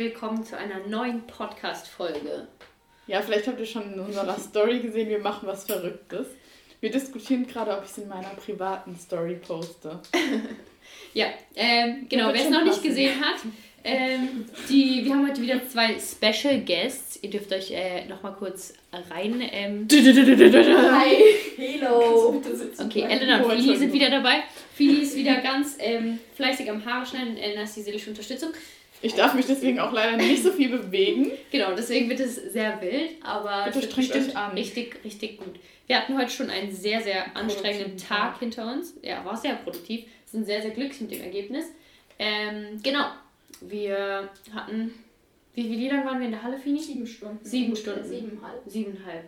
willkommen zu einer neuen Podcast-Folge. Ja, vielleicht habt ihr schon in unserer Story gesehen, wir machen was Verrücktes. Wir diskutieren gerade, ob ich es in meiner privaten Story poste. ja, ähm, genau, wer es noch nicht gesehen hat, ähm, die, wir haben heute wieder zwei Special Guests. Ihr dürft euch äh, nochmal kurz rein. Ähm, Hi, hello. Okay, Elena und Fili sind wieder dabei. Fili ist wieder ganz ähm, fleißig am Haare schneiden. Elena ist die seelische Unterstützung. Ich darf mich deswegen auch leider nicht so viel bewegen. Genau, deswegen wird es sehr wild, aber es wird bestimmt richtig, richtig gut. Wir hatten heute schon einen sehr, sehr anstrengenden Tag hinter uns. Ja, war sehr produktiv. Sind sehr, sehr glücklich mit dem Ergebnis. Ähm, genau, wir hatten. Wie, wie lang waren wir in der Halle, Fini? Sieben Stunden. Sieben Stunden. Siebeneinhalb. Siebeneinhalb.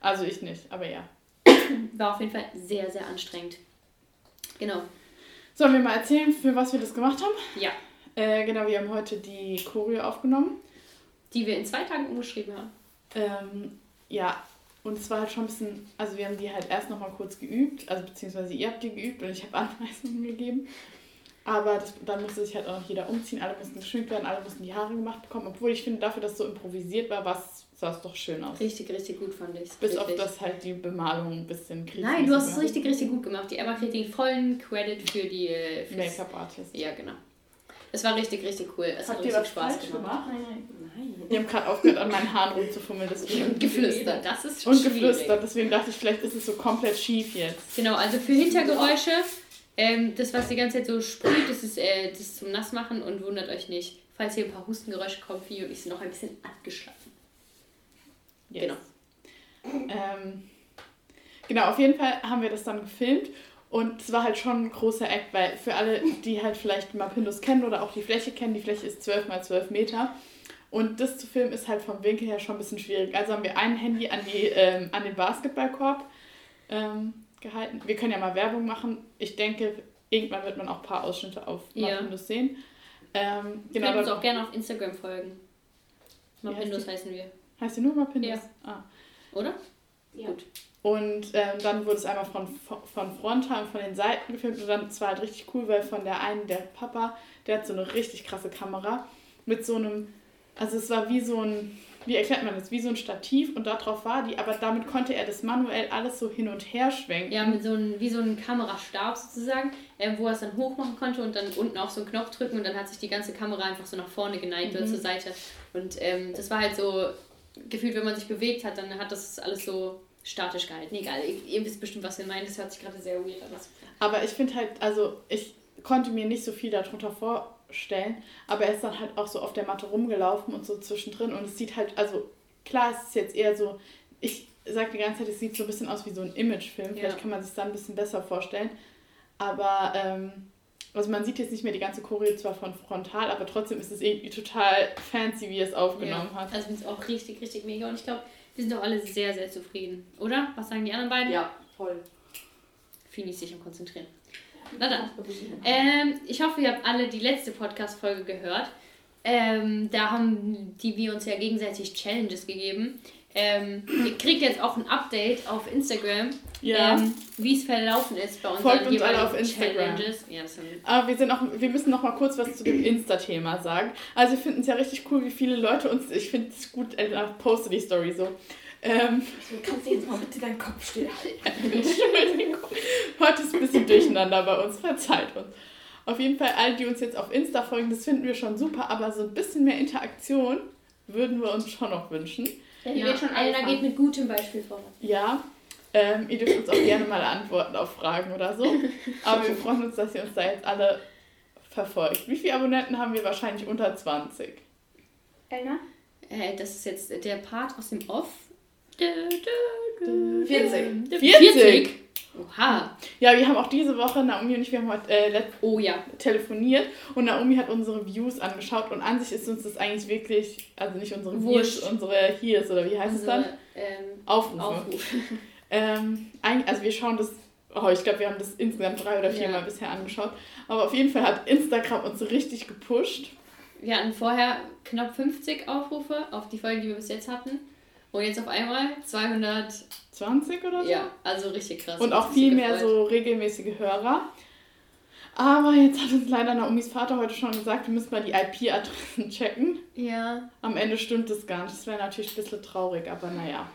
Also ich nicht, aber ja. War auf jeden Fall sehr, sehr anstrengend. Genau. Sollen wir mal erzählen, für was wir das gemacht haben? Ja. Äh, genau, wir haben heute die Choreo aufgenommen. Die wir in zwei Tagen umgeschrieben haben. Ähm, ja, und es war halt schon ein bisschen, also wir haben die halt erst nochmal kurz geübt, also beziehungsweise ihr habt die geübt und ich habe Anweisungen gegeben. Aber das, dann musste sich halt auch noch jeder umziehen, alle mussten geschminkt werden, alle mussten die Haare gemacht bekommen. Obwohl ich finde, dafür, dass es so improvisiert war, sah es doch schön aus. Richtig, richtig gut fand ich Bis auf das halt die Bemalung ein bisschen kritisch Nein, du hast es richtig, richtig gut gemacht. Die Emma kriegt den vollen Credit für die äh, Make-up-Artist. Ja, genau. Es war richtig, richtig cool. Es hat, hat richtig Spaß gemacht. gemacht. Nein, nein, nein. Wir haben gerade aufgehört, an meinen Haaren rumzufummeln. Und geflüstert, das ist schon Und geflüstert, deswegen dachte ich, vielleicht ist es so komplett schief jetzt. Genau, also für Hintergeräusche ähm, das, was die ganze Zeit so sprüht, das ist äh, das zum Nassmachen und wundert euch nicht, falls hier ein paar Hustengeräusche kommen, wie und ich sind noch ein bisschen abgeschlafen. Yes. Genau. Ähm, genau, auf jeden Fall haben wir das dann gefilmt und es war halt schon ein großer Act, weil für alle, die halt vielleicht Mapindus kennen oder auch die Fläche kennen, die Fläche ist 12 mal 12 Meter. Und das zu filmen ist halt vom Winkel her schon ein bisschen schwierig. Also haben wir ein Handy an, die, ähm, an den Basketballkorb ähm, gehalten. Wir können ja mal Werbung machen. Ich denke, irgendwann wird man auch ein paar Ausschnitte auf Mapindus ja. sehen. Ähm, genau, Könnt uns auch gerne auf Instagram folgen. Mapindus heißt heißen wir. Heißt sie nur Mapindus? Ja. Ah. Oder? Ja. Gut. Und ähm, dann wurde es einmal von, von Frontal und von den Seiten gefilmt und dann es war halt richtig cool, weil von der einen, der Papa, der hat so eine richtig krasse Kamera mit so einem, also es war wie so ein, wie erklärt man das, wie so ein Stativ und darauf war die, aber damit konnte er das manuell alles so hin und her schwenken. Ja, mit so einem, wie so einem Kamerastab sozusagen, äh, wo er es dann hoch machen konnte und dann unten auf so einen Knopf drücken und dann hat sich die ganze Kamera einfach so nach vorne geneigt mhm. oder zur Seite. Und ähm, das war halt so, gefühlt, wenn man sich bewegt hat, dann hat das alles so statisch gehalten. Egal, ihr, wisst bestimmt, was wir meinen, das hört sich gerade sehr weird an. Aber ich finde halt, also ich konnte mir nicht so viel darunter vorstellen stellen. Aber er ist dann halt auch so auf der Matte rumgelaufen und so zwischendrin. Und es sieht halt, also klar, es ist jetzt eher so, ich sage die ganze Zeit, es sieht so ein bisschen aus wie so ein Imagefilm. Vielleicht ja. kann man sich da ein bisschen besser vorstellen. Aber, ähm, also man sieht jetzt nicht mehr die ganze Choreo zwar von frontal, aber trotzdem ist es irgendwie total fancy, wie er es aufgenommen ja. hat. Also ich finde es auch richtig, richtig mega. Und ich glaube, wir sind doch alle sehr, sehr zufrieden. Oder? Was sagen die anderen beiden? Ja, voll. Finde ich sich am Konzentrieren. Na dann. Ähm, ich hoffe, ihr habt alle die letzte Podcast-Folge gehört. Ähm, da haben die wir uns ja gegenseitig Challenges gegeben. Ähm, ihr kriegt jetzt auch ein Update auf Instagram, ja. ähm, wie es verlaufen ist bei unseren Folgt uns alle auf Instagram. Challenges. Ja, Aber wir, sind auch, wir müssen noch mal kurz was zu dem Insta-Thema sagen. Also wir finden es ja richtig cool, wie viele Leute uns, ich finde es gut, äh, poste die Story so, ähm, du kannst jetzt mal bitte deinen Kopf stillhalten. Heute ist ein bisschen durcheinander bei uns, verzeiht uns. Auf jeden Fall, alle, die uns jetzt auf Insta folgen, das finden wir schon super, aber so ein bisschen mehr Interaktion würden wir uns schon noch wünschen. Ja, ja, schon einer geht mit gutem Beispiel voran. Ja, ähm, ihr dürft uns auch gerne mal antworten auf Fragen oder so. Aber wir freuen uns, dass ihr uns da jetzt alle verfolgt. Wie viele Abonnenten haben wir? Wahrscheinlich unter 20. Elna? Äh, das ist jetzt der Part aus dem Off 40. 40? Oha. Ja, wir haben auch diese Woche, Naomi und ich, wir haben heute äh, oh, ja. telefoniert und Naomi hat unsere Views angeschaut und an sich ist uns das eigentlich wirklich, also nicht unsere Views, unsere Hears oder wie heißt unsere, es dann? Ähm, Aufrufe. Aufruf. ähm, also wir schauen das, oh, ich glaube, wir haben das insgesamt drei oder vier ja. Mal bisher angeschaut, aber auf jeden Fall hat Instagram uns richtig gepusht. Wir hatten vorher knapp 50 Aufrufe auf die Folge, die wir bis jetzt hatten. Und jetzt auf einmal 220 oder so? Ja, also richtig krass. Und auch viel mehr so regelmäßige Hörer. Aber jetzt hat uns leider Naomis Vater heute schon gesagt, wir müssen mal die IP-Adressen checken. Ja. Am Ende stimmt das gar nicht. Das wäre natürlich ein bisschen traurig, aber naja.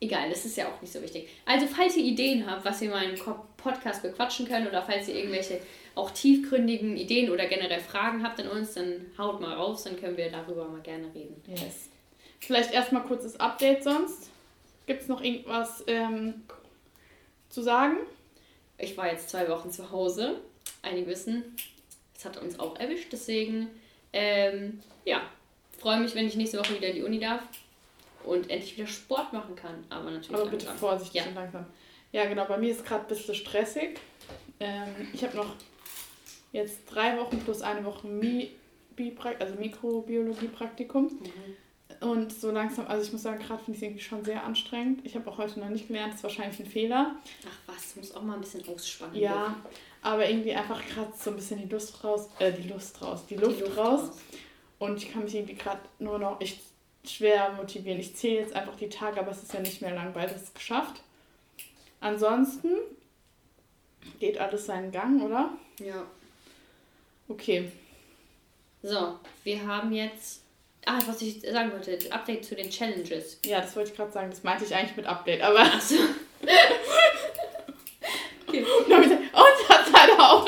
Egal, das ist ja auch nicht so wichtig. Also, falls ihr Ideen habt, was wir mal im Podcast bequatschen können oder falls ihr irgendwelche auch tiefgründigen Ideen oder generell Fragen habt an uns, dann haut mal raus, dann können wir darüber mal gerne reden. Yes. Vielleicht erstmal kurzes Update sonst. Gibt es noch irgendwas ähm, zu sagen? Ich war jetzt zwei Wochen zu Hause. Einige wissen, es hat uns auch erwischt, deswegen, ähm, ja, freue mich, wenn ich nächste Woche wieder in die Uni darf und endlich wieder Sport machen kann. Aber natürlich Aber bitte langsam. vorsichtig Ja. und langsam. Ja, genau. Bei mir ist gerade ein bisschen stressig. Ähm, ich habe noch jetzt drei Wochen plus eine Woche Mi Bi also Mikrobiologie-Praktikum. Mhm. Und so langsam, also ich muss sagen, gerade finde ich es irgendwie schon sehr anstrengend. Ich habe auch heute noch nicht gelernt, das ist wahrscheinlich ein Fehler. Ach was, muss auch mal ein bisschen ausspannen. Ja, aber irgendwie einfach gerade so ein bisschen die Lust raus, äh, die Lust raus, die Luft, raus. Und ich kann mich irgendwie gerade nur noch echt schwer motivieren. Ich zähle jetzt einfach die Tage, aber es ist ja nicht mehr lang, weil es ist geschafft. Ansonsten geht alles seinen Gang, oder? Ja. Okay. So, wir haben jetzt. Ah, was ich sagen wollte, das Update zu den Challenges. Ja, das wollte ich gerade sagen. Das meinte ich eigentlich mit Update, aber. Achso. Und ich gesagt, uns hat leider auch.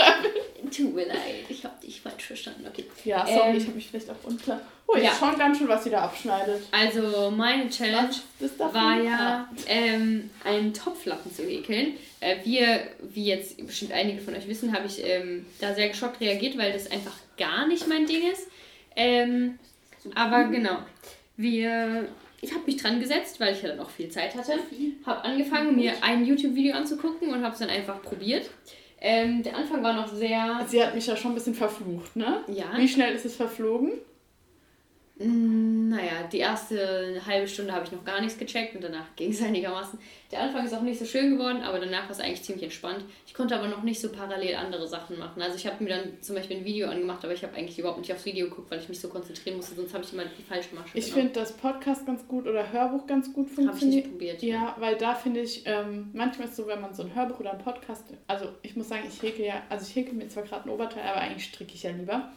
Tut mir leid, ich habe dich falsch verstanden. Okay. Ja, sorry, Ähm, ich habe mich vielleicht auch unklar. Oh, jetzt ja. schon ganz schön, was sie da abschneidet. Also, meine Challenge war ja, ähm, einen Topflappen zu häkeln. Äh, wir, wie jetzt bestimmt einige von euch wissen, habe ich ähm, da sehr geschockt reagiert, weil das einfach gar nicht mein Ding ist. Ähm, aber genau, wir, ich habe mich dran gesetzt, weil ich ja dann auch viel Zeit hatte. Habe angefangen, mir ein YouTube-Video anzugucken und habe es dann einfach probiert. Ähm, der Anfang war noch sehr, Sie hat mich ja schon ein bisschen verflucht, ne? ja, Wie schnell ist es verflogen? Mm, Naja, die erste halbe Stunde habe ich noch gar nichts gecheckt und danach ging es einigermaßen. Der Anfang ist auch nicht so schön geworden, aber danach war es eigentlich ziemlich entspannt. Ich konnte aber noch nicht so parallel andere Sachen machen. Also ich habe mir dann zum Beispiel ein Video angemacht, aber ich habe eigentlich überhaupt nicht aufs Video geguckt, weil ich mich so konzentrieren musste, sonst habe ich immer die falsche Masche Ich finde das Podcast ganz gut oder Hörbuch ganz gut Habe ich funktioniert. nicht probiert. Ja, weil da finde ich, ähm, manchmal ist es so, wenn man so ein Hörbuch oder ein Podcast, also ich muss sagen, ich häkel ja, also ich häkel mir zwar gerade ein Oberteil, aber eigentlich stricke ich ja lieber.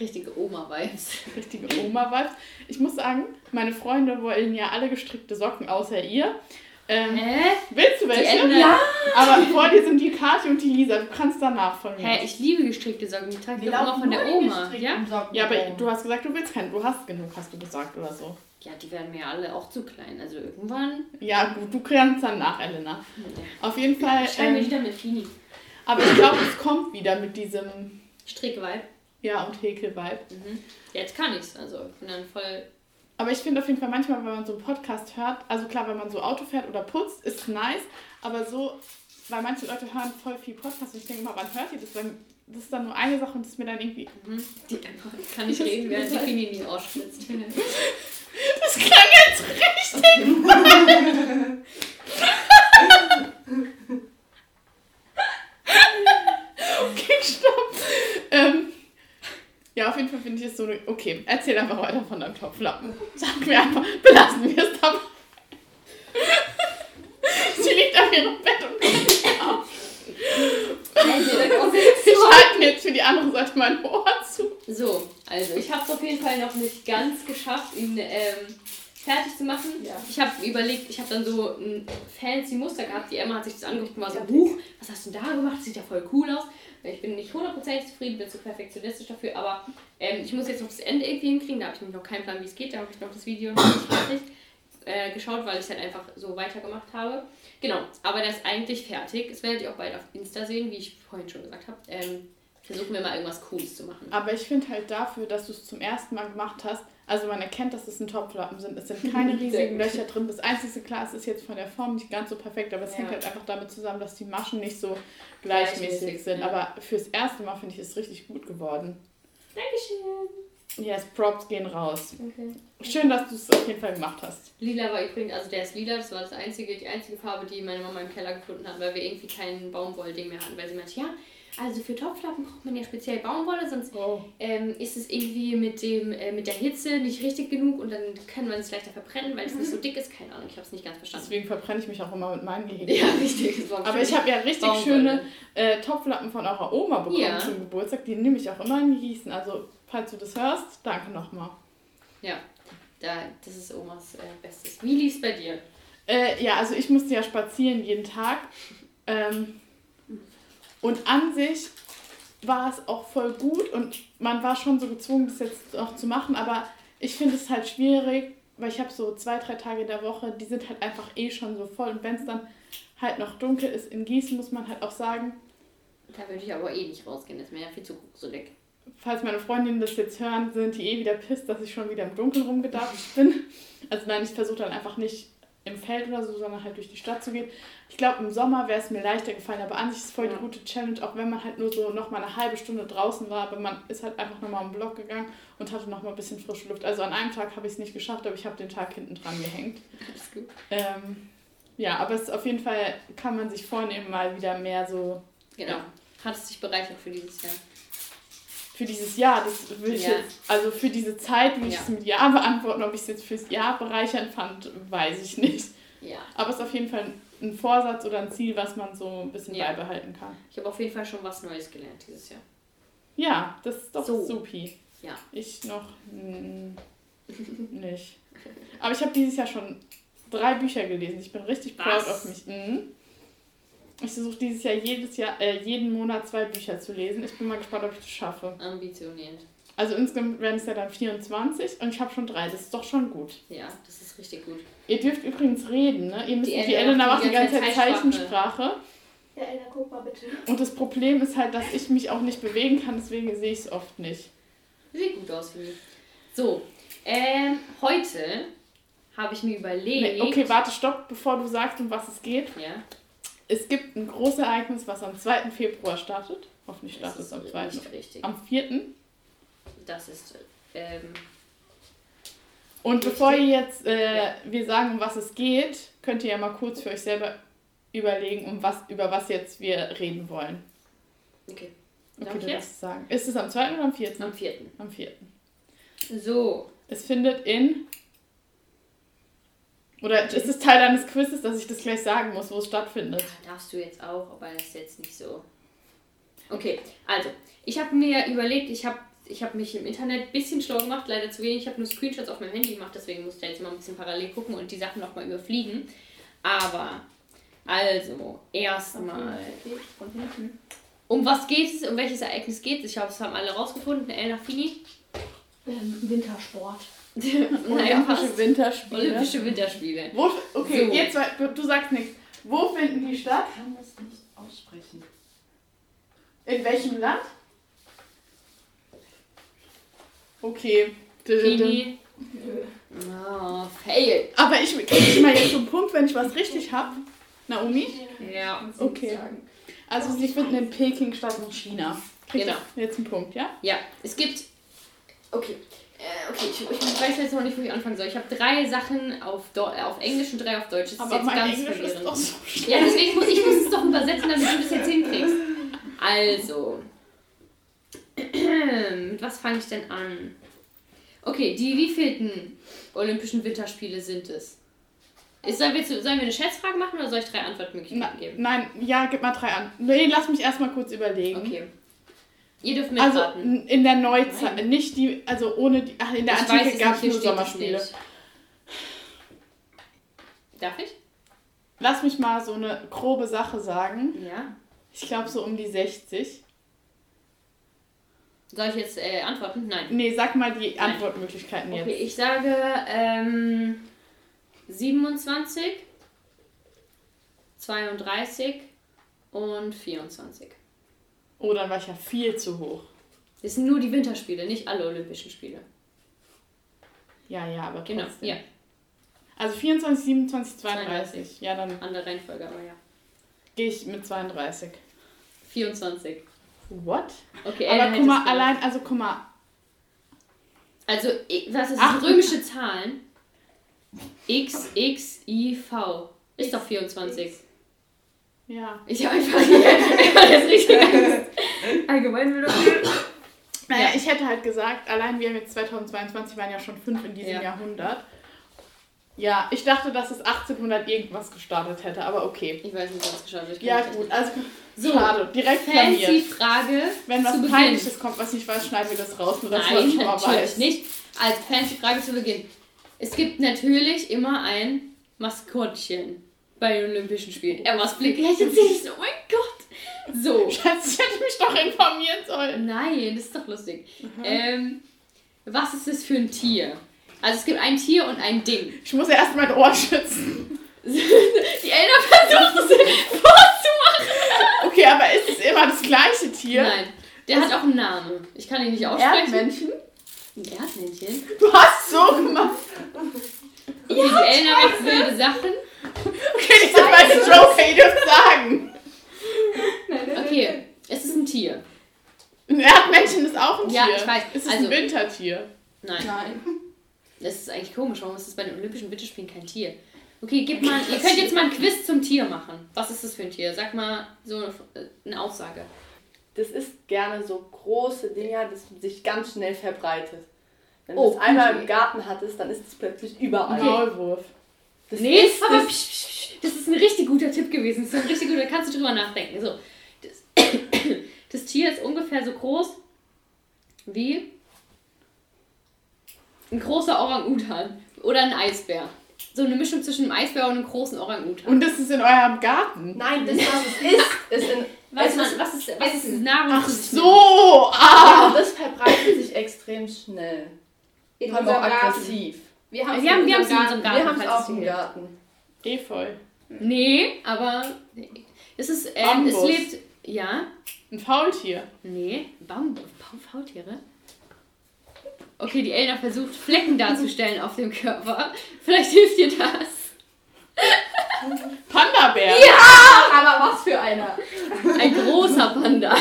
Richtige Oma-Vibes. Richtige Oma-Vibes. Ich muss sagen, meine Freunde wollen ja alle gestrickte Socken, außer ihr. Ähm, Hä? willst du welche? Ja. Aber vor dir sind die Kathi und die Lisa. Du kannst danach von mir. Hä, ich liebe gestrickte Socken. Die trage ich Wir doch immer laufen von der Oma. Ja? Socken ja, aber du hast gesagt, du willst keinen. Du hast genug, hast du gesagt oder so. ja, die werden mir alle auch zu klein. Also irgendwann. Ja, gut, du kannst dann nach, Elena. Auf jeden Fall. Wir Ähm, wieder mit Fini. aber ich glaube, es kommt wieder mit diesem Strick-Vibe. Ja und Häkel-Vibe. Mhm. Jetzt kann ich's. Also ich bin dann voll. Aber ich finde auf jeden Fall manchmal, wenn man so einen Podcast hört, also klar, wenn man so Auto fährt oder putzt, ist nice, aber so, weil manche Leute hören voll viel Podcast und ich denke immer, wann hört ihr das? Weil das ist dann nur eine Sache und das ist mir dann irgendwie. Mhm. Die einfach kann nicht reden, während die Fini nie ausschwitzt. Das klang jetzt richtig. okay, stopp. Ähm, ja, auf jeden Fall finde ich es so. Okay, erzähl einfach weiter von deinem Topflappen. Sag mir einfach, belassen wir es dabei. Sie liegt auf ihrem Bett und kann nicht auf. Also, Ich halte mir jetzt für die andere Seite mein Ohr zu. so, also ich habe es auf jeden Fall noch nicht ganz geschafft, ihn ähm, fertig zu machen. Ja. Ich habe überlegt, ich habe dann so ein fancy Muster gehabt. Die Emma hat sich das angeguckt und war so, Huch, was hast du da gemacht? Das sieht ja voll cool aus. Ich bin nicht hundertprozentig zufrieden, bin zu perfektionistisch dafür, aber ähm, ich muss jetzt noch das Ende irgendwie hinkriegen. Da habe ich nämlich noch keinen Plan, wie es geht. Da habe ich noch das Video noch nicht fertig äh, geschaut, weil ich es halt einfach so weitergemacht habe. Genau, aber der ist eigentlich fertig. Das werdet ihr auch bald auf Insta sehen, wie ich vorhin schon gesagt habe. Ähm, versuchen wir mal irgendwas Cooles zu machen. Aber ich finde halt dafür, dass du es zum ersten Mal gemacht hast, also man erkennt, dass es ein Topflappen sind. Es sind keine riesigen. Löcher drin. Das einzige klar, es ist jetzt von der Form nicht ganz so perfekt, aber es Ja. hängt halt einfach damit zusammen, dass die Maschen nicht so gleichmäßig Gleichmäßig, sind. ja. Aber fürs erste Mal finde ich es richtig gut geworden. Dankeschön. Yes, Props gehen raus. Okay. Schön, dass du es auf jeden Fall gemacht hast. Lila war übrigens, also der ist lila, das war das einzige, die einzige Farbe, die meine Mama im Keller gefunden hat, weil wir irgendwie kein Baumwollding mehr hatten, weil sie meinte, ja, also für Topflappen braucht man ja speziell Baumwolle, sonst Oh. ähm, ist es irgendwie mit, dem, äh, mit der Hitze nicht richtig genug und dann kann man es leichter verbrennen, weil es nicht so dick ist. Keine Ahnung, ich habe es nicht ganz verstanden. Deswegen verbrenne ich mich auch immer mit meinen Gehegen. Ja, richtig. Aber ich habe ja richtig Baumwolle. schöne äh, Topflappen von eurer Oma bekommen Ja. zum Geburtstag. Die nehme ich auch immer in Gießen. Also, falls du das hörst, danke nochmal. Ja, da, das ist Omas äh, Bestes. Wie lief's bei dir? Äh, ja, also ich musste ja spazieren jeden Tag. Ähm, und an sich war es auch voll gut und man war schon so gezwungen, das jetzt auch zu machen. Aber ich finde es halt schwierig, weil ich habe so zwei, drei Tage der Woche, die sind halt einfach eh schon so voll. Und wenn es dann halt noch dunkel ist in Gießen, muss man halt auch sagen, Da würde ich aber eh nicht rausgehen, das ist mir ja viel zu gruselig. falls meine Freundinnen das jetzt hören, sind die eh wieder pisst, dass ich schon wieder im Dunkeln rumgedacht bin. Also nein, ich versuche dann einfach nicht im Feld oder so, sondern halt durch die Stadt zu gehen. Ich glaube, im Sommer wäre es mir leichter gefallen, aber an sich ist es voll die Ja. gute Challenge, auch wenn man halt nur so noch mal eine halbe Stunde draußen war, aber man ist halt einfach nochmal im Block gegangen und hatte noch mal ein bisschen frische Luft. Also an einem Tag habe ich es nicht geschafft, aber ich habe den Tag hinten dran gehängt. Alles gut. Ähm, ja, aber es ist auf jeden Fall, kann man sich vornehmen, mal wieder mehr so Genau. Ja. Hat es dich bereichert für dieses Jahr? Für dieses Jahr, das will ich Ja. jetzt, also für diese Zeit will ich es mit Ja beantworten, ob ich es jetzt fürs Jahr bereichernd fand, weiß ich nicht. Ja. Aber es ist auf jeden Fall ein Vorsatz oder ein Ziel, was man so ein bisschen Ja. beibehalten kann. Ich habe auf jeden Fall schon was Neues gelernt dieses Jahr. Ja, das ist doch So. supi. Ja. Ich noch nicht. Aber ich habe dieses Jahr schon drei Bücher gelesen. Ich bin richtig proud Was? auf mich. Mhm. Ich versuche dieses Jahr jedes Jahr, äh, jeden Monat zwei Bücher zu lesen. Ich bin mal gespannt, ob ich das schaffe. Ambitioniert. Also insgesamt werden es ja dann 24 und ich habe schon drei. Das ist doch schon gut. Ja, das ist richtig gut. Ihr dürft übrigens reden, ne? Ihr müsst Die die, Elena Elena macht die ganze Zeit Zeichensprache. Ja, Elna, guck mal bitte. Und das Problem ist halt, dass ich mich auch nicht bewegen kann, deswegen sehe ich es oft nicht. Sieht gut aus für mich. So, ähm, heute habe ich mir überlegt. Nee, okay, warte, stopp, bevor du sagst, um was es geht. Ja, Es gibt ein großes Ereignis, was am 2. Februar startet. Hoffentlich startet es am 2. nicht richtig. Am 4. Das ist, ähm, Und Richtig. bevor ihr jetzt äh, Ja. wir sagen, um was es geht, könnt ihr ja mal kurz für euch selber überlegen, um was, über was jetzt wir reden wollen. okay. Okay, Darf ich du jetzt? sagen. Ist es am 2. oder am 4.? Am 4. Am 4. So, Es findet in. Oder ist es Teil deines Quizzes, dass ich das gleich sagen muss, wo es stattfindet? darfst du jetzt auch, aber das ist jetzt nicht so. Okay, also, ich habe mir überlegt, ich habe ich hab mich im Internet ein bisschen schlau gemacht, leider zu wenig. Ich habe nur Screenshots auf meinem Handy gemacht, deswegen musste ich jetzt mal ein bisschen parallel gucken und die Sachen nochmal überfliegen. Aber, also, erstmal. Hinten. Um was geht es? Um welches Ereignis geht es? Ich glaube, das haben alle rausgefunden. Elna Fini. Ähm, Wintersport. naja. Olympische Winterspiele. Olympische Winterspiele. Wo, okay, So. jetzt, du, du sagst nichts. Wo finden die statt? Ich kann das nicht aussprechen. In welchem Land? Okay. Fini. Oh, fail. Aber ich kriege ich mal jetzt so einen Punkt, wenn ich was richtig habe. Naomi? Ja. Okay. Also sie finden in Peking statt in China. Kriegt Genau. jetzt einen Punkt, ja? Ja, es gibt. Okay. Äh, okay, ich, ich weiß jetzt noch nicht, wo ich anfangen soll. Ich habe drei Sachen auf, Do äh, auf Englisch und drei auf Deutsch. Das ist Aber jetzt mein ganz Englisch ist verwirrend. doch so. Ja, deswegen muss ich muss es doch übersetzen, damit du das jetzt hinkriegst. Also. Mit was fange ich denn an? Okay, die wievielten Olympischen Winterspiele sind es? Ist, sollen, wir, sollen wir eine Schätzfrage machen oder soll ich drei Na, Antwortmöglichkeiten geben? nein, ja, gib mal drei an. Nee, lass mich erstmal kurz überlegen. Okay. Ihr dürft Also mitraten. n- in der Neuzeit, Nein. nicht die, also ohne die, ach, in der Ich Antike gab es nicht, nur Sommerspiele. Darf ich? Lass mich mal so eine grobe Sache sagen. Ja. Ich glaube so um die 60. Soll ich jetzt äh, antworten? Nein. Nee, sag mal die Nein. Antwortmöglichkeiten Okay, jetzt. ich sage ähm, 27, 32 und 24. Oh, dann war ich ja viel zu hoch. Das sind nur die Winterspiele, nicht alle Olympischen Spiele. Ja, ja, aber Genau, trotzdem. ja. Also 24, 27, 32. 32. Ja, dann Andere Reihenfolge, aber ja. gehe ich mit 32. 24. What? Okay, aber guck mal, allein, also guck mal, Also, was ist Ach? Römische Zahlen? X, X, I, V. Ist doch 24. ja. Ich habe einfach, einfach das richtige. Allgemeinbildung. Naja, Ja. ich hätte halt gesagt, allein wir haben jetzt 2022 waren ja schon fünf in diesem Ja. Jahrhundert. Ja, ich dachte, dass es 1800 irgendwas gestartet hätte, aber okay. Ich weiß nicht, was geschaut wird. Ja, gut, also So, schade, direkt Fancy. Frage. Wenn was. Peinliches kommt, was ich weiß, schneiden wir das raus, nur dass man Nein, schon mal natürlich weiß. nicht. Also, fancy Frage zu Beginn. Es gibt natürlich immer ein Maskottchen bei den Olympischen Spielen. Er was Blick. Ja, sehe ich Oh mein Gott. So. Scheiße, ich hätte mich doch informieren sollen. Nein, das ist doch lustig. Ähm, was ist das für ein Tier? Also es gibt ein Tier und ein Ding. Ich muss ja erst mein Ohr schützen. Die Eltern versuchen es vorzumachen. Okay, aber ist es immer das gleiche Tier? Nein, der hat auch einen Namen. Ich kann ihn nicht aussprechen. Erdmännchen? Ein Erdmännchen. Du hast so gemacht. Ja, die Eltern macht wilde Sachen. Okay, das ist meine Joke, ihr dürft sagen. Okay, es ist ein Tier. Ein Erdmännchen ist auch ein Ja, Tier. ich weiß. Ist es Also- ein Wintertier? Nein, Nein. das ist eigentlich komisch. Warum ist das bei den Olympischen Winterspielen kein Tier? Okay, gib mal, ihr könnt jetzt mal ein Quiz zum Tier machen. Was ist das für ein Tier? Sag mal so eine, eine Aussage. Das ist gerne so große Dinger, das sich ganz schnell verbreitet. Wenn Oh, du es einmal okay. im Garten hattest, dann ist es plötzlich überall. Maulwurf. Das Nee, ist aber das, psch, psch, psch, das ist ein richtig guter Tipp gewesen. Das ist ein richtig guter, da kannst du drüber nachdenken. So, das, das Tier ist ungefähr so groß wie ein großer Orang-Utan oder ein Eisbär. So eine Mischung zwischen einem Eisbär und einem großen Orang-Utan. Und das ist in eurem Garten. Nein, das, was es ist, ist in. Was, es man, ist, was, ist, was ist Nahrung Ach so, ah. ja, das verbreitet sich extrem schnell. In unserem auch aggressiv. Wir haben Wir wir es in unserem Garten. Wir haben es auch im. Garten. Efeu. Nee, aber es ist, ähm, es lebt, ja, Ein Faultier. Nee, Bambus, Baum- Faultiere? Okay, die Elna versucht Flecken darzustellen auf dem Körper. Vielleicht hilft dir das. Panda-Bär. Aber was für einer. Ein großer Panda.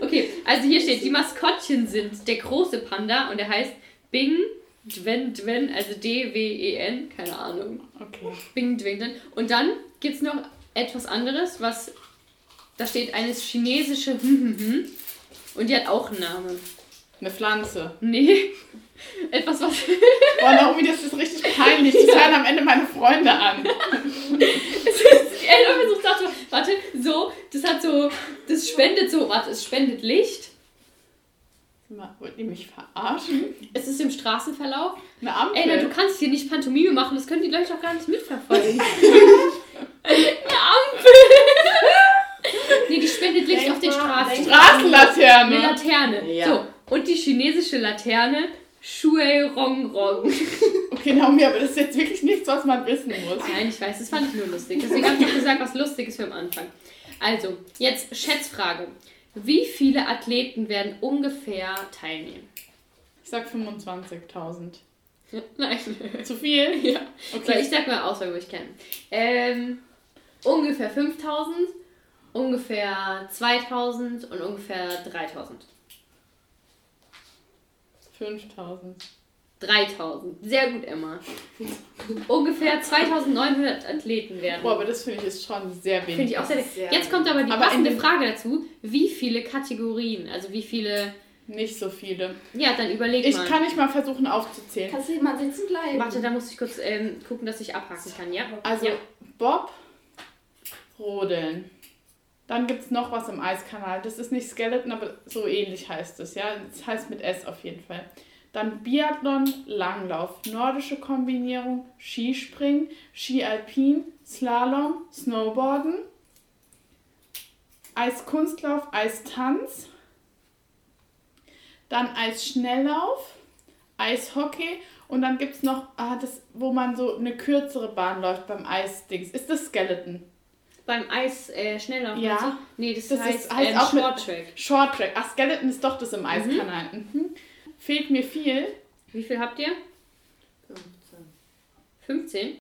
Okay, also hier steht, die Maskottchen sind der große Panda und der heißt Bing Dwen Dwen, also D-W-E-N, keine Ahnung. Okay. Bing Dwen Dwen. Und dann gibt es noch etwas anderes, was, da steht eine chinesische und die hat auch einen Namen. Eine Pflanze. Nee, etwas, was Boah, Naomi, das ist richtig peinlich. Das hören am Ende meine Freunde an. Es ist, die Eltern versucht, dachte, warte, so, das hat so, das spendet so, warte, es spendet Licht. Wollt ihr mich verarschen? Es ist im Straßenverlauf. Eine Ampel. Ey, du kannst hier nicht Pantomime machen, das können die Leute doch gar nicht mitverfolgen. Eine Ampel! nee, die spendet Licht Denk auf den Straßen. Straßenlaterne. Eine Laterne. Ja. So, und die chinesische Laterne, Shui Rong Rong. Okay, Naomi, aber das ist jetzt wirklich nichts, was man wissen muss. Nein, ich weiß, das fand ich nur lustig. Deswegen habe ich auch gesagt, was lustig ist für am Anfang. Also, jetzt Schätzfrage. Wie viele Athleten werden ungefähr teilnehmen? Ich sag 25.000. Nein. Zu viel? Ja. So, Okay. ich sag mal aus, weil wir mich kennen. Ähm, ungefähr 5000, ungefähr 2000 und ungefähr 3000. 5.000. 3000. Sehr gut, Emma. ungefähr 2900 Athleten werden. Boah, aber das finde ich ist schon sehr wenig. Finde ich auch sehr, sehr Jetzt kommt aber die Aber passende Frage dazu. Wie viele Kategorien? Also wie viele. Nicht so viele. Ja, dann überleg Ich mal. kann nicht mal versuchen aufzuzählen. Kannst du mal sitzen bleiben? Warte, da muss ich kurz ähm, gucken, dass ich abhaken kann, ja? Also Ja. Bob, Rodeln. Dann gibt es noch was im Eiskanal. Das ist nicht Skeleton, aber so ähnlich heißt es, ja. Das heißt mit S auf jeden Fall. Dann Biathlon, Langlauf, nordische Kombinierung, Skispringen, Ski Alpin, Slalom, Snowboarden, Eiskunstlauf, Eistanz, dann Eisschnelllauf, Eishockey und dann gibt es noch, ah, das, wo man so eine kürzere Bahn läuft beim Eisdings. Ist das Skeleton? Beim Eis äh. Ja. du? Nee, das, Das heißt, ist- heißt ähm, auch mit- Short Track. Short Track. Ach, Skeleton ist doch das im Eiskanal. Mhm. Fehlt mir viel. Wie viel habt ihr? 15?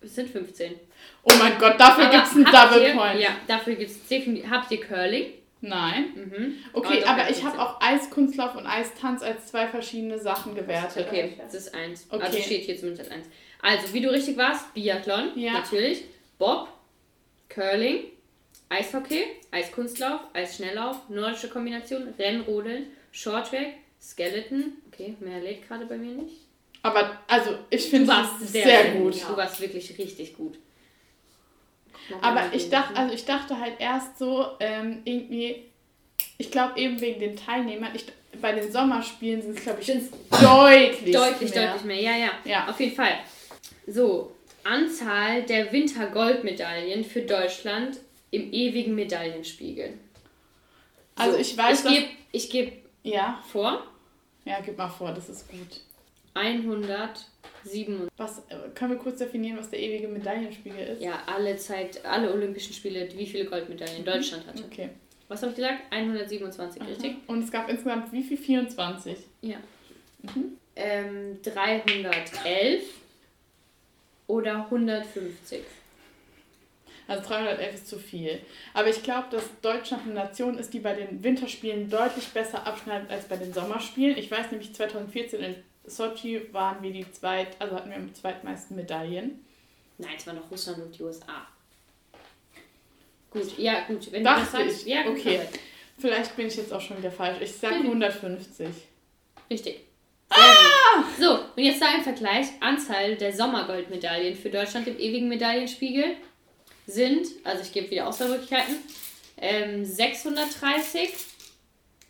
Es sind 15. Oh mein Gott, dafür gibt es einen Double ihr, Point. Ja, dafür gibt es definitiv. Habt ihr Curling? Nein. Mhm. Okay, doch, aber ich 15. habe auch Eiskunstlauf und Eistanz als zwei verschiedene Sachen gewertet. Okay, das ist eins. Okay. Also steht hier zumindest als eins. Also, wie du richtig warst, Biathlon, Ja. natürlich. Bob, Curling, Eishockey, Eiskunstlauf, Eisschnelllauf, nordische Kombination, Rennrodeln, Shorttrack, Skeleton. Okay, mehr lädt gerade bei mir nicht. Aber also ich finde es sehr, sehr, sehr gut. Du warst wirklich richtig gut. Aber ich dachte, also ich dachte halt erst so, ähm, irgendwie, ich glaube eben wegen den Teilnehmern, ich, bei den Sommerspielen sind es, glaube ich, Sind's deutlich, Deutlich, mehr. deutlich mehr. Ja, ja, Ja. Auf jeden Fall. So, Anzahl der Wintergoldmedaillen für Deutschland im ewigen Medaillenspiegel. Also so, ich weiß, ich gebe ich geb Ja, vor ja, gib mal vor, das ist gut. 107. Was, äh, können wir kurz definieren, was der ewige Medaillenspiegel ist? Ja, alle Zeit, alle Olympischen Spiele, wie viele Goldmedaillen Deutschland hatte. Okay. Was habe ich gesagt? 127, richtig? Und es gab insgesamt wie viel? 24. Ja. Mhm. Ähm, 311 oder 150. Also 311 ist zu viel. Aber ich glaube, dass Deutschland eine Nation ist, die bei den Winterspielen deutlich besser abschneidet als bei den Sommerspielen. Ich weiß nämlich, 2014 in Sochi waren wir die zweit, also hatten wir am zweitmeisten Medaillen. Nein, es war noch Russland und die USA. Gut, ja, gut. Wenn Dachte du das sagst, ja, gut, Okay. Vielleicht bin ich jetzt auch schon wieder falsch. Ich sage Mhm. 150. Richtig. Gut. So, und jetzt da ein Vergleich. Anzahl der Sommergoldmedaillen für Deutschland im ewigen Medaillenspiegel sind, also ich gebe wieder Auswahlmöglichkeiten, ähm, 630,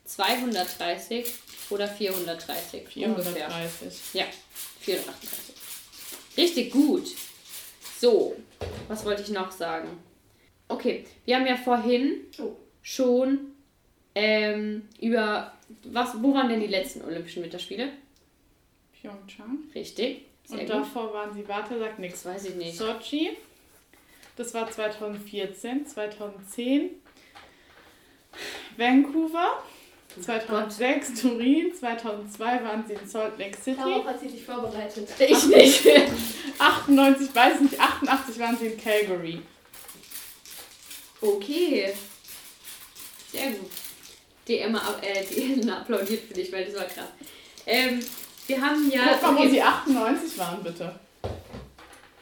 230 oder 430. Ungefähr. 430. Ja, 438. Richtig gut. So, was wollte ich noch sagen? Okay, wir haben ja vorhin Oh. schon ähm, über was, wo waren denn die letzten Olympischen Winterspiele? Pyeongchang. Richtig. Sehr Und gut. davor waren sie, warte, sagt nichts. Weiß ich nicht. Sochi. Das war 2014, 2010. Vancouver. 2006 Turin, 2002 waren sie in Salt Lake City. Darauf hat sie sich vorbereitet. Ich nicht. 98, weiß nicht, 88 waren sie in Calgary. Okay. Sehr gut. Die Emma, äh, die Emma applaudiert für dich, weil das war krass. Ähm, wir haben ja. Guck mal, wo okay, sie 98 waren, bitte.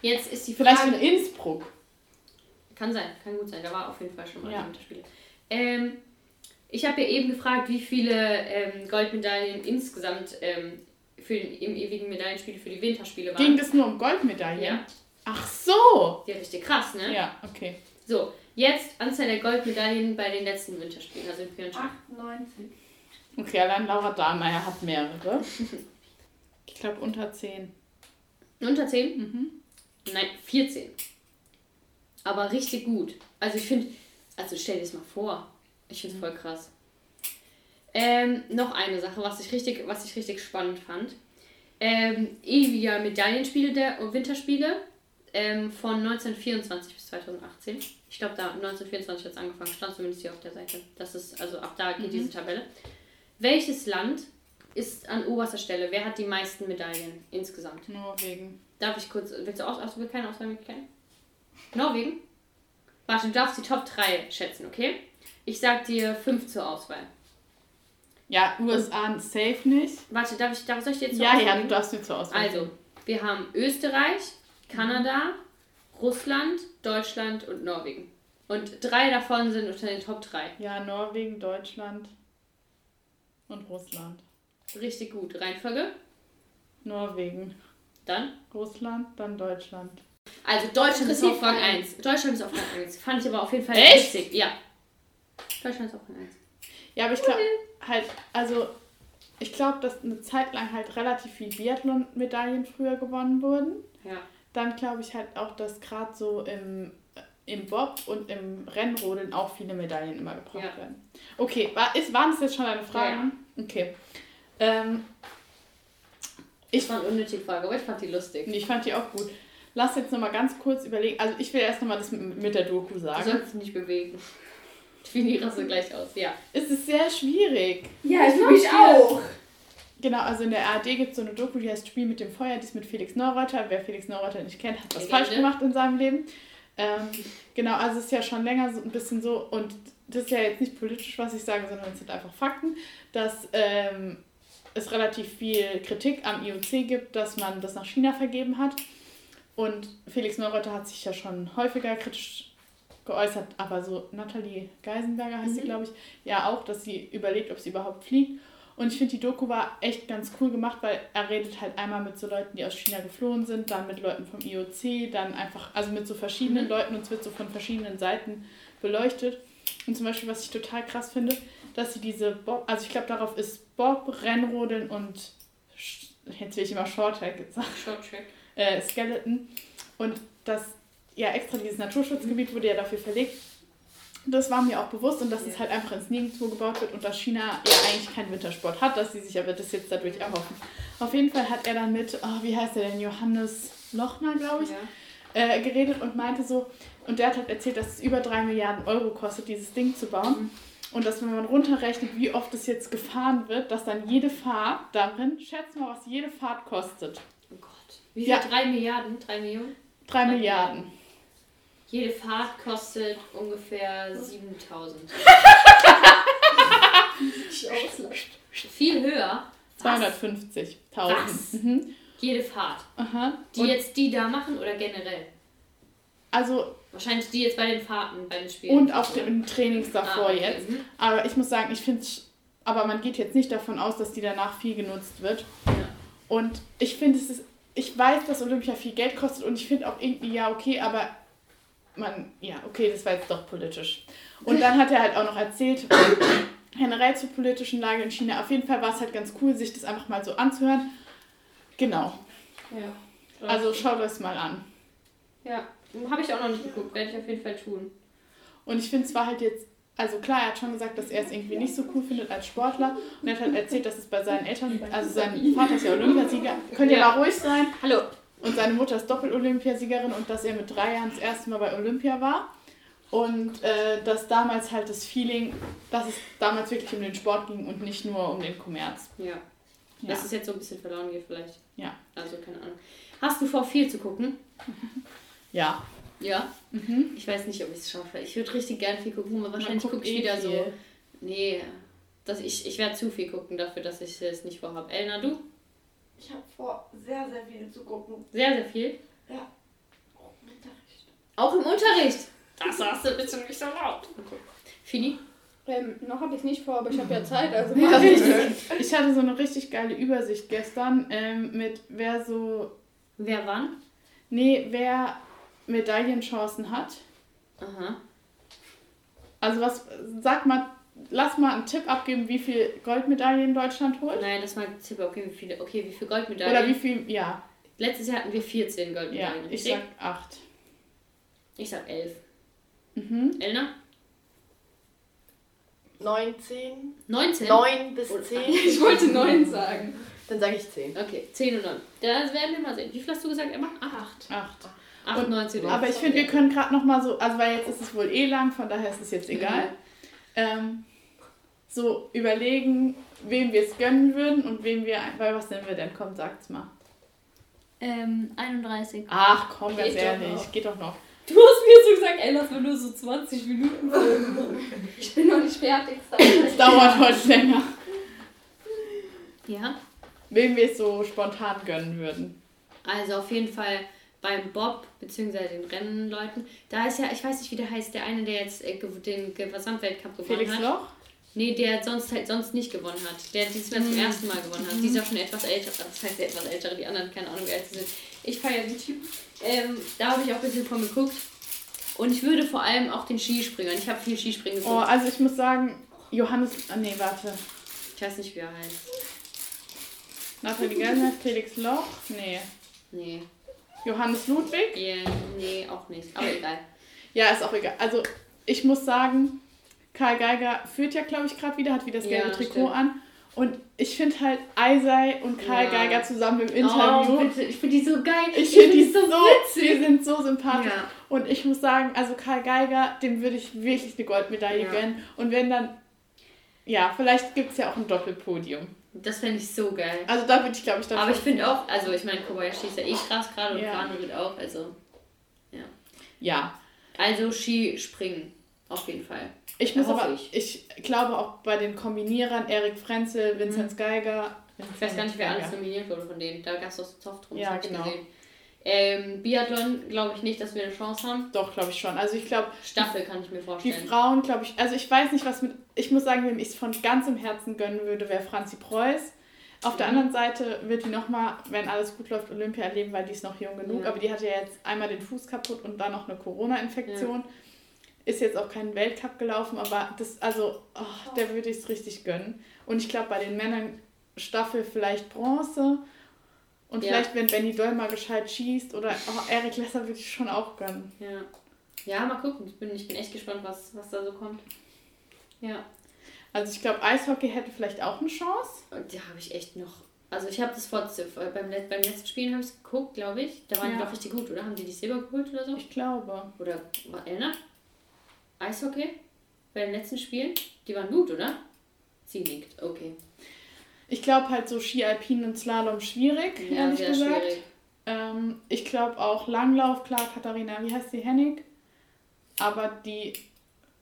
jetzt ist die Vielleicht Frage. in Innsbruck. Kann sein, kann gut sein. Da war auf jeden Fall schon mal Ja. ein Winterspiele. Ähm, ich habe ja eben gefragt, wie viele ähm, Goldmedaillen insgesamt ähm, für den, im ewigen Medaillenspiel für die Winterspiele waren. Ging das nur um Goldmedaillen? Ja. Ach so. Ja, richtig krass, ne? Ja, okay. So, jetzt Anzahl der Goldmedaillen bei den letzten Winterspielen, also in Pyeongchang. 98. Okay, allein Laura Dahlmeier hat mehrere. Ich glaube unter 10. Unter 10? Mhm. Nein, 14. Aber richtig gut. Also ich finde, also stell dir das mal vor. Ich finde es voll krass. Ähm, noch eine Sache, was ich richtig, was ich richtig spannend fand. Ähm, ewiger Medaillenspiele der Winterspiele ähm, von 1924 bis 2018. Ich glaube, da 1924 hat es angefangen, stand zumindest hier auf der Seite. Das ist, also ab da geht diese Tabelle. Welches Land ist an oberster Stelle? Wer hat die meisten Medaillen insgesamt? Norwegen. Darf ich kurz, willst du aus, auswählen, keine Auswahlmöglichkeiten? Norwegen? Warte, du darfst die Top 3 schätzen, okay? Ich sag dir 5 zur Auswahl. Ja, USA safe nicht. Warte, darf ich, darf, soll ich dir jetzt zur Ja, Auswahl ja, du geben? darfst mir zur Auswahl. Also, wir haben Österreich, Kanada, Russland, Deutschland und Norwegen. Und drei davon sind unter den Top 3. Ja, Norwegen, Deutschland und Russland. Richtig gut. Reihenfolge? Norwegen, Dann? Russland, dann Deutschland. Also Deutschland ist auf Rang keinen. 1. Deutschland ist auf Rang 1. Fand ich aber auf jeden Fall Echt? witzig. Ja. Deutschland ist auf Rang 1. Ja, aber ich glaube halt, also ich glaube, dass eine Zeit lang halt relativ viel Biathlon-Medaillen früher gewonnen wurden. Ja. Dann glaube ich halt auch, dass gerade so im, im Bob und im Rennrodeln auch viele Medaillen immer gebracht Ja. werden. Okay, war, ist, waren das jetzt schon deine Fragen? Okay. Ähm, Ich fand unnötige Frage, aber ich fand die lustig. nee, ich fand die auch gut. Lass jetzt nochmal ganz kurz überlegen. Also ich will erst nochmal das mit, der Doku Du sagen. sollst dich nicht bewegen. Ich finde die Rasse gleich aus, ja. Es ist sehr schwierig. Ja, für mich auch. Genau, also in der ARD gibt es so eine Doku, die heißt Spiel mit dem Feuer, die ist mit Felix Neureuter. Wer Felix Neureuter nicht kennt, hat was Legende. falsch gemacht in seinem Leben. Ähm, genau, also es ist ja schon länger so ein bisschen so, und das ist ja jetzt nicht politisch, was ich sage, sondern es sind einfach Fakten, dass ähm, es relativ viel Kritik am IOC gibt, dass man das nach China vergeben hat. Und Felix Neureuter hat sich ja schon häufiger kritisch geäußert, aber so Nathalie Geisenberger heißt sie, Mhm. glaube ich, ja auch, dass sie überlegt, ob sie überhaupt fliegt. Und ich finde, die Doku war echt ganz cool gemacht, weil er redet halt einmal mit so Leuten, die aus China geflohen sind, dann mit Leuten vom IOC, dann einfach, also mit so verschiedenen Mhm. Leuten und es wird so von verschiedenen Seiten beleuchtet. Und zum Beispiel, was ich total krass finde, dass sie diese Bob, also ich glaube, darauf ist Bob, Rennrodeln und, jetzt will ich immer Shorttrack gesagt, Short Track. Äh, Skeleton. Und das, ja, extra dieses Naturschutzgebiet wurde ja dafür verlegt. Das war mir auch bewusst und dass es halt einfach ins Nirgendwo gebaut wird und dass China ja eigentlich keinen Wintersport hat, dass sie sich aber das jetzt dadurch erhoffen. Auf jeden Fall hat er dann mit, oh, wie heißt er denn, Johannes Lochner, glaube ich, Ja. äh, geredet und meinte so, und der hat halt erzählt, dass es über 3 Milliarden Euro kostet, dieses Ding zu bauen. Mhm. Und dass wenn man runterrechnet, wie oft es jetzt gefahren wird, dass dann jede Fahrt darin, schätz mal, was jede Fahrt kostet. Wie viel? Ja. Drei Milliarden? Drei Millionen? 3 Drei Milliarden. Jede Fahrt kostet ungefähr 7000. Ich auslachen. Viel höher. Was? 250.000. Was? Mhm. Jede Fahrt. Aha. Die Und jetzt die da machen oder generell? also, Wahrscheinlich die jetzt bei den Fahrten, bei den Spielen. und auch den Trainings davor Ah, okay. jetzt. Mhm. Aber ich muss sagen, ich finde aber man geht jetzt nicht davon aus, dass die danach viel genutzt wird. Ja. Und ich finde, es ist, ich weiß, dass Olympia viel Geld kostet und ich finde auch irgendwie, ja, okay, aber man, ja, okay, das war jetzt doch politisch. Und dann hat er halt auch noch erzählt, generell zur politischen Lage in China. Auf jeden Fall war es halt ganz cool, sich das einfach mal so anzuhören. Genau. Ja. Also schaut euch mal an. Ja. Habe ich auch noch nicht geguckt. Werde ich auf jeden Fall tun. Und ich finde, es war halt jetzt, also klar, er hat schon gesagt, dass er es irgendwie nicht so cool findet als Sportler. Und er hat halt erzählt, dass es bei seinen Eltern, also sein Vater ist ja Olympiasieger, könnt ihr Ja. mal ruhig sein. Hallo. Und seine Mutter ist Doppel-Olympiasiegerin und dass er mit drei Jahren das erste Mal bei Olympia war. Und äh, dass damals halt das Feeling, dass es damals wirklich um den Sport ging und nicht nur um den Kommerz. Ja. Ja. Dass es jetzt so ein bisschen verloren geht vielleicht. Ja. Also keine Ahnung. Hast du vor, viel zu gucken? Ja. Ja. Mhm. Ich weiß nicht, ob ich es schaffe. Ich würde richtig gerne viel gucken, aber wahrscheinlich guckt gucke ich eh wieder viel. so. Nee. Das, ich ich werde zu viel gucken dafür, dass ich es nicht vorhabe. Elna, du? Ich habe vor, sehr, sehr viel zu gucken. Sehr, sehr viel. Ja. Auch im Unterricht. Auch im Unterricht. Das sagst du bitte nicht so laut. Okay. Fini? Ähm, noch habe ich nicht vor, aber ich habe ja Zeit, also Ja, ich. Ich hatte so eine richtig geile Übersicht gestern ähm, mit wer so, Wer wann? nee, wer Medaillenchancen hat. Aha. Also was, sag mal, lass mal einen Tipp abgeben, wie viel Goldmedaillen Deutschland holt. Nein, lass mal einen Tipp abgeben, wie viele, okay, wie viele Goldmedaillen. Oder wie viel, ja. Letztes Jahr hatten wir 14 Goldmedaillen. Ja, ich sag 8. Ich sag 11. Mhm. Elna? 19. 19? 9 bis 10. Ich wollte 9 sagen. Dann sage ich 10. Okay, 10 und 9. Das werden wir mal sehen. Wie viel hast du gesagt, Emma? 8. 8. 8. 98 Aber ich finde, wir können gerade noch mal so, also weil jetzt ist es wohl eh lang, von daher ist es jetzt egal. Mhm. Ähm, so überlegen, wem wir es gönnen würden und wem wir, weil was nennen wir denn? Komm, sag's mal. Ähm, 31. Ach komm, ganz Geht ehrlich, doch geht doch noch. Du hast mir so gesagt, ey, lass mir nur so 20 Minuten Ich bin noch nicht fertig. Es dauert heute länger. Ja. Wem wir es so spontan gönnen würden. Also auf jeden Fall beim Bob, beziehungsweise den Rennenleuten. Da ist ja, ich weiß nicht, wie der heißt, der eine, der jetzt äh, den Gesamtweltcup gewonnen Felix hat. Loch? Nee, der sonst halt sonst nicht gewonnen hat. Der dieses Mal zum ersten Mal gewonnen hat. Die ist auch schon etwas älter. Das heißt, der etwas ältere, die anderen, keine Ahnung, wie alt sie sind. Ich feiere den Typ. Ähm, da habe ich auch ein bisschen von geguckt. Und ich würde vor allem auch den Skispringern. Ich habe viel Skispringen Oh, geguckt. also ich muss sagen, Johannes, ah, nee, warte. Ich weiß nicht, wie er heißt. Nathalie Gellner, Felix Loch? Nee. Nee. Johannes Ludwig? Yeah, nee, auch nicht. Aber egal. Ja, ist auch egal. Also ich muss sagen, Karl Geiger führt ja, glaube ich, gerade wieder, hat wieder das gelbe Ja, Trikot stimmt. an. Und ich finde halt Eisei und Karl Ja. Geiger zusammen im Interview. Oh, bitte. Ich finde die so geil. ich finde die so, witzig. die sind so sympathisch. Ja. Und ich muss sagen, also Karl Geiger, dem würde ich wirklich eine Goldmedaille gönnen. Und wenn dann, ja, vielleicht gibt es ja auch ein Doppelpodium. Das fände ich so geil. Also da würde ich, glaube ich, dann Aber ich finde auch, also ich meine, Kobayashi ist ja eh krass gerade und Ja. Kano wird auch, also. Ja. Also Skispringen, auf jeden Fall. Ich muss aber, ich. ich. glaube auch bei den Kombinierern, Erik Frenzel, Vinzenz Geiger. Mhm. Ich weiß gar nicht, wer alles nominiert wurde von denen. Da gab es doch so Zoff drum, Ja, das hab ich genau. gesehen. Ähm, Biathlon glaube ich nicht, dass wir eine Chance haben. Doch, glaube ich schon. Also ich glaube, Staffel kann ich mir die vorstellen. Frauen, glaube ich, also ich weiß nicht, was mit, ich muss sagen, wem ich es von ganzem Herzen gönnen würde, wäre Franzi Preuß. Auf der Mhm. anderen Seite wird die nochmal, wenn alles gut läuft, Olympia erleben, weil die ist noch jung genug. Ja. Aber die hat ja jetzt einmal den Fuß kaputt und dann noch eine Corona-Infektion. Ist jetzt auch kein Weltcup gelaufen, aber das, also, oh, der würde ich es richtig gönnen. Und ich glaube, bei den Männern Staffel vielleicht Bronze. Und Ja. vielleicht, wenn Benny Doll mal gescheit schießt oder oh, Erik Lesser würde ich schon auch gönnen. Ja. Ja, mal gucken. Ich bin, ich bin echt gespannt, was, was da so kommt. Ja. Also ich glaube, Eishockey hätte vielleicht auch eine Chance. Und da habe ich echt noch. Also ich habe das vor, beim, Let- beim letzten Spielen habe ich es geguckt, glaube ich. Da waren die Ja. doch richtig gut, oder? Haben die die Silber geholt oder so? Ich glaube. Oder war erinnert? Eishockey? Bei den letzten Spielen? Die waren gut, oder? Sie liegt, okay. Ich glaube halt so Ski Alpin und Slalom schwierig, Ja, ehrlich gesagt. Ähm, ich glaube auch Langlauf, klar, Katharina, wie heißt die, Hennig? Aber die,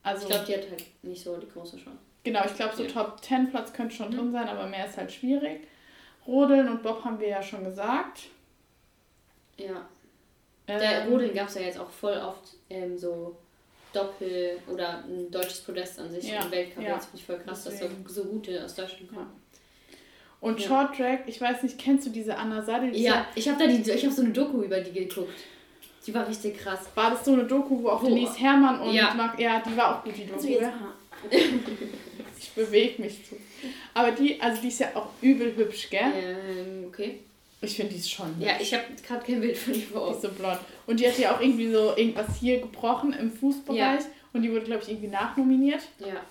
also, Ich glaube, die hat halt nicht so die große Chance. genau, ich glaube so Ja. Top 10 Platz könnte schon Mhm. drin sein, aber mehr ist halt schwierig. Rodeln und Bob haben wir ja schon gesagt. Ja. Der Ähm, Rodeln gab es ja jetzt auch voll oft ähm, so Doppel oder ein deutsches Podest an sich Ja, im Weltcup. ja. Jetzt finde ich voll krass, dass Deswegen. so, so gute aus Deutschland kommen. Und Ja. Short Track, ich weiß nicht, kennst du diese Anna Sadel? Die Ja, ich habe da die, ich habe so eine Doku über die geguckt. Die war richtig krass. War das so eine Doku, wo auch Denise Herrmann und Ja. Marc, ja, die war auch gut, die Doku. Also ja. Ich bewege mich zu. Aber die, also die ist ja auch übel hübsch, gell? Ähm, okay. Ich finde, die ist schon Ja, ich habe gerade kein Bild von ihr vor Die Augen. ist so blond. Und die hat ja auch irgendwie so irgendwas hier gebrochen im Fußbereich. Ja. Und die wurde, glaube ich, irgendwie nachnominiert. Ja.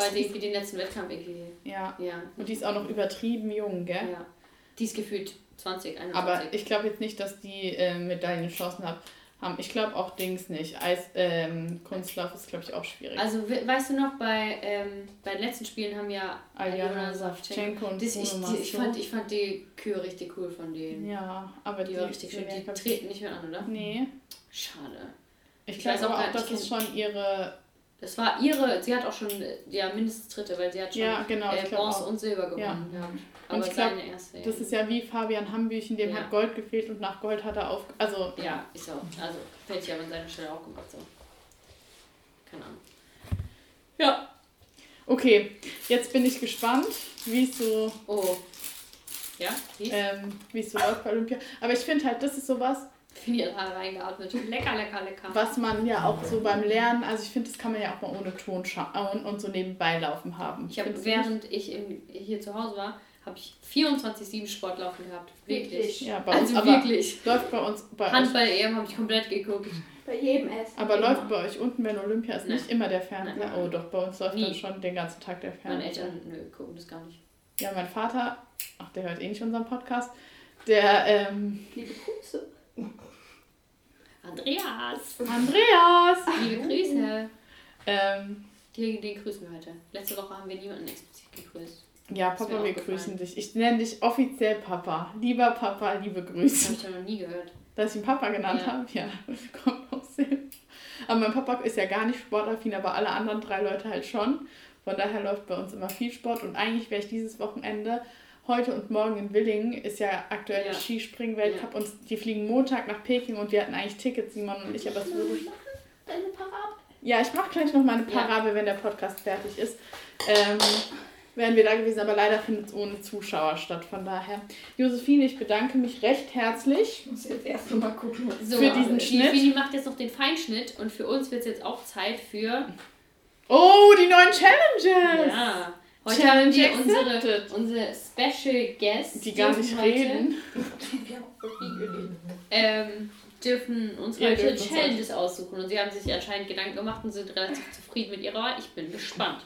Weil sie irgendwie den letzten Wettkampf irgendwie. Ja. Ja. Und die ist auch noch übertrieben jung, gell? Ja. Die ist gefühlt 20, 21. Aber ich glaube jetzt nicht, dass die äh, Medaillenchancen hab, haben. Ich glaube auch Dings nicht. Eis, ähm, Kunstlauf ist, glaube ich, auch schwierig. Also, we- weißt du noch, bei, ähm, bei den letzten Spielen haben ja Aljana Savchenko und Das, ich, die, ich, fand, ich fand die Kühe richtig cool von denen. Ja, aber die die, war richtig schön. Die treten nicht mehr an, oder? Nee. Schade. Ich Ich glaube auch auch, dass es schon ihre. Das war ihre, sie hat auch schon äh, ja, mindestens dritte, weil sie hat schon Ja, genau. äh, Bronze und Silber gewonnen. Ja. Ja. Und Aber ich glaub, erste. Ja. Das ist ja wie Fabian Hambüchen, dem hat Gold gefehlt und nach Gold hat er auf. Also, ja, ist auch. Also hätte ich aber an seiner Stelle auch gemacht. So. Keine Ahnung. Ja. okay. Jetzt bin ich gespannt, wie es so Oh. Ja, wie? ähm, wie es so läuft bei Olympia. Aber ich finde halt, das ist sowas, Hat gerade reingeatmet. Lecker, lecker, lecker. was man ja auch so beim Lernen, also ich finde, das kann man ja auch mal ohne Ton schauen und so nebenbei laufen haben. Ich habe, während ich in, hier zu Hause war, habe ich 24-7 Sport laufen gehabt. Wirklich. Ja, bei Also uns, aber wirklich. läuft bei uns, bei euch, Handball-EM habe ich komplett geguckt. Bei jedem Essen. aber immer. läuft bei euch unten, wenn Olympia ist, Nein. nicht immer der Fernseher? Nein. Oh doch, bei uns läuft Nie. dann schon den ganzen Tag der Meine Fernseher. Eltern, nö, gucken das gar nicht. Ja, mein Vater, ach, der hört eh nicht unseren Podcast, der, ähm, Liebe Grüße. Andreas! Andreas! Liebe Grüße! Ähm, Den, den grüßen wir heute. Letzte Woche haben wir niemanden explizit gegrüßt. ja, Papa, wir grüßen dich. Ich nenne dich offiziell Papa. Lieber Papa, liebe Das Grüße. habe ich ja noch nie gehört. Dass ich ihn Papa genannt Ja. habe? Ja, das kommt aus dem. Aber mein Papa ist ja gar nicht sportaffin, aber alle anderen drei Leute halt schon. Von daher läuft bei uns immer viel Sport und eigentlich wäre ich dieses Wochenende, heute und morgen in Willingen, ist ja aktuell der Ja. Und die fliegen Montag nach Peking und wir hatten eigentlich Tickets, Simon und ich, aber es wurde. Deine Parade. Ja, ich mache gleich noch meine Ja. Parade, wenn der Podcast fertig ist. Ähm, wären wir da gewesen, aber leider findet es ohne Zuschauer statt. Von daher, Josephine, ich bedanke mich recht herzlich. Ich muss jetzt erst mal gucken. So, Für diesen die Schnitt? Fini macht jetzt noch den Feinschnitt und für uns wird es jetzt auch Zeit für. Oh, die neuen Challenges! Ja. Heute Challenge haben wir unsere, unsere Special Guests. Die gar dürfen nicht heute, reden. Wir. Ähm, dürfen uns Ihr heute dürft uns Challenges aussuchen und sie haben sich anscheinend Gedanken gemacht und sind relativ zufrieden mit ihrer Wahl. Ich bin gespannt.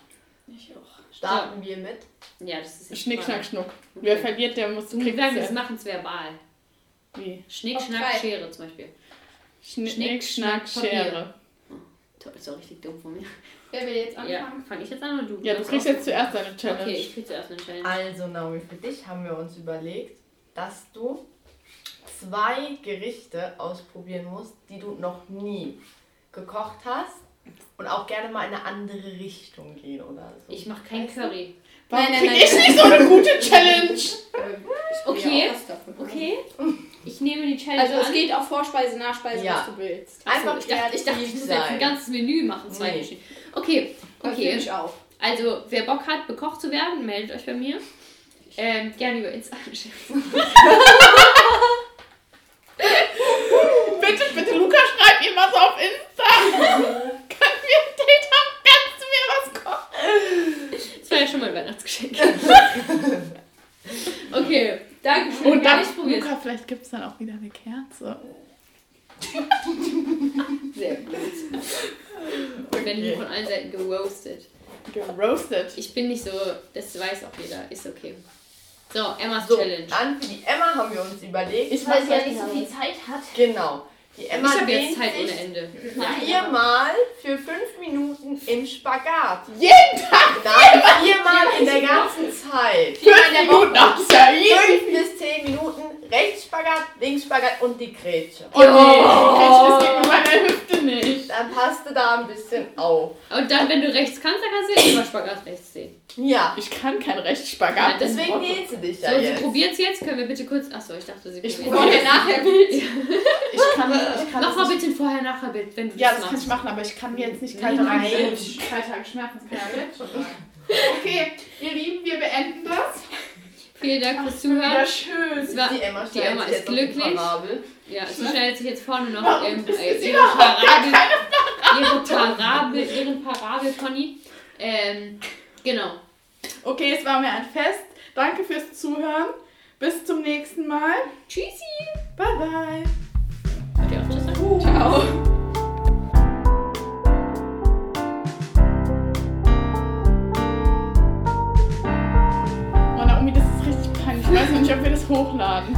Ich auch. Starten wir mit. Ja, das ist jetzt Schnick, mal- schnack, schnuck. Okay. Wer verliert, der muss Du kriegt sagen, wir es. machen es verbal. Wie? Schnick, Auf schnack, drei. Schere zum Beispiel. Schnick, Schnick, schnack, schnack, Schere. Toll, ist auch richtig dumm von mir. Wer will jetzt Ja, anfangen? fange ich jetzt an oder du? Ja, du kriegst jetzt zuerst deine Challenge. Okay, ich krieg zuerst eine Challenge. Also, Naomi, für dich haben wir uns überlegt, dass du zwei Gerichte ausprobieren musst, die du noch nie gekocht hast und auch gerne mal in eine andere Richtung gehen oder so. Ich mache kein Weißt du? Curry. Warum Nein, nein, krieg nein, ich nein. nicht so eine gute Challenge? Ich Okay. Okay. Ich nehme die Challenge Also es an. geht auf Vorspeise, Nachspeise, Ja. was du willst. Einfach ich dachte, ich, dachte, ich muss jetzt ein sein. ganzes Menü machen. Zwei Nee. verschiedene. Okay, Okay. Ich auch. Also, wer Bock hat, bekocht zu werden, meldet euch bei mir. Ähm, gerne über Insta. Bitte, bitte, Luca, schreib mir was auf Insta. Können wir ein Date haben? Kannst du mir was kochen? Das war ja schon mal ein Weihnachtsgeschenk. okay, danke schön. Und dann. Luca, vielleicht gibt es dann auch wieder eine Kerze. Sehr gut. Und wenn hier von allen Seiten geroastet. Geroastet. Ich bin nicht so, das weiß auch jeder. Ist okay. So, Emmas So, Challenge. dann für die Emma haben wir uns überlegt. Ich Weil sie ja nicht so viel Zeit hat. Genau. Die Emma Ich habe jetzt Zeit ohne Ende. viermal für fünf Minuten im Spagat. Jeden Tag Nein, viermal in der ganzen Zeit. fünf Minuten auf Fünf bis zehn Minuten Rechtsspagat, Linksspagat und die Grätsche. Oh nee, das geht mit meiner Hüfte nicht. Dann passt du da ein bisschen auf. Und dann, wenn du rechts kannst, dann kannst du ja immer Spagat rechts sehen. Ja, Ich kann kein Ja, Rechtsspagat. deswegen dehnt sie dich ja So, sie jetzt. probiert's jetzt. Können wir bitte kurz. Achso, ich dachte, sie Ich probiert probiere jetzt. nachher Bild. Ich kann, ich kann Nochmal das bitte ein Vorher-Nachher-Bild, wenn du Ja, das das kann ich machen, aber ich kann mir jetzt nicht kalte Nein. Rücken. Drei Tage Schmerzen, kann ich jetzt schon sagen. Okay, ihr Lieben, wir beenden das. Vielen Dank fürs Zuhören. schön. Es war, Die Emma die Emma ist glücklich. Ja, also sie stellt sich jetzt vorne noch ähm, äh, ihre, Parabel, ihre Parabel, ihren Parabelpony. Ähm, genau. Okay, es war mir ein Fest. Danke fürs Zuhören. Bis zum nächsten Mal. Tschüssi. Bye bye. Ciao. ihr auf Tschüss sagen? Uh. Ciao. Oh, ich weiß nicht, ob wir das hochladen.